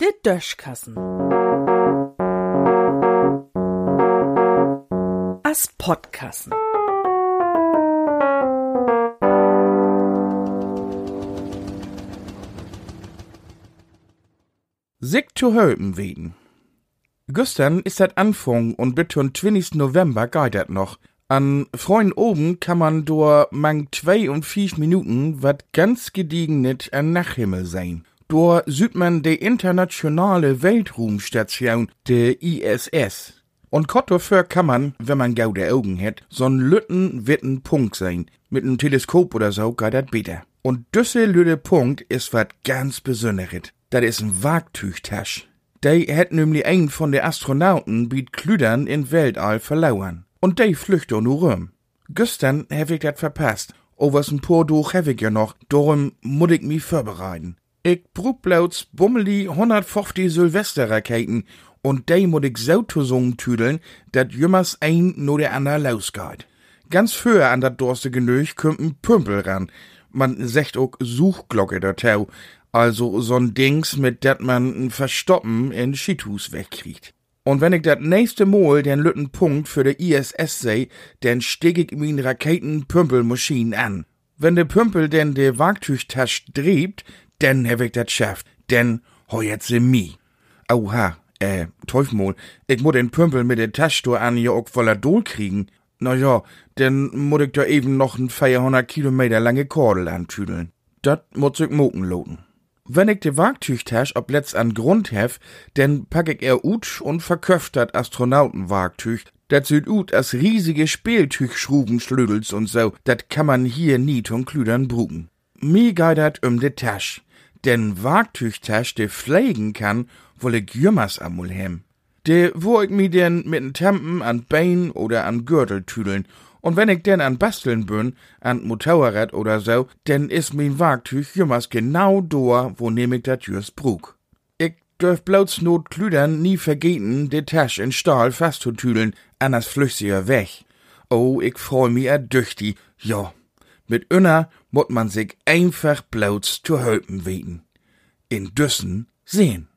Der Döschkassen. As Podkassen. Sick zu hölpen wegen. Gestern ist dat Anfang und bis zum 20. November geht noch. An Freund oben kann man door mang zwei und vier Minuten wat ganz gediegenet an Nachthimmel sein. Door süd man de internationale Weltraumstation, de ISS. Und kort dafür kann man, wenn man gaude Augen hat, so'n lütten witten Punkt sein. Mit nem Teleskop oder so geht dat besser. Und düsse lütte Punkt ist wat ganz Besonderes. Dat is ein Wagtüchtasch. Die hat nämlich einen von de Astronauten biet Klüdern in Weltall verlauern. Und die flüchte nur rum. Gestern hab ich dat verpasst. Overs ein paar durch hab ich ja noch, darum muss ich mich vorbereiten. Ich brug blauts bummeli 150 Silvesterraketen und die muss ich so zusammentüdeln, dat jümmers ein nur der ander losgeht. Ganz früher an dat Dorste genöch kommt ein Pümpel ran. Man sagt auch Suchglocke dazu, also so'n Dings, mit dat man n Verstoppen in Schiethus wegkriegt. Und wenn ich dat nächste Mal den lütten Punkt für de ISS seh, dann steg ich min Raketenpümpelmaschinen an. Wenn de Pümpel denn de Wagtüchtasch dreht, dann hab ich dat schafft, denn jetzt se mi. Oha, äh, Teufmol, ich muss den Pümpel mit der Taschtour an ja auch voller Dol kriegen. Na ja, dann muss ich da eben noch n 400 Kilometer lange Kordel antüdeln. Dat muss ich moken loten. Wenn ich de Wagtüchtasch ob letzt an Grund hef, denn pack ich er ut und verköft dat Astronautenwagtüch. Dat süd ut as riesige Spieltüchschrubenschlüdels und so, dat kann man hier nie und klüdern brugen. Mi geidat um de Tasch, denn Wagtüchtasch de pflegen kann, woll ich jümmers amul hem. De wo ich mi denn mit'n Tempen an Bein oder an Gürtel tüdeln und wenn ich denn an Basteln bin, an Motorrad oder so, denn is mein Wagtüch jümmers genau do, wo nehm ich dat jürs brug. Ich dürf bloß not klüdern nie vergeten, de Tasch in Stahl festzutüdeln, anders flüchst sie weg. Oh, ich freu mi erdüchtig, ja. Mit Unna mut man sich einfach bloß zu helpen weten. In Düssen sehen.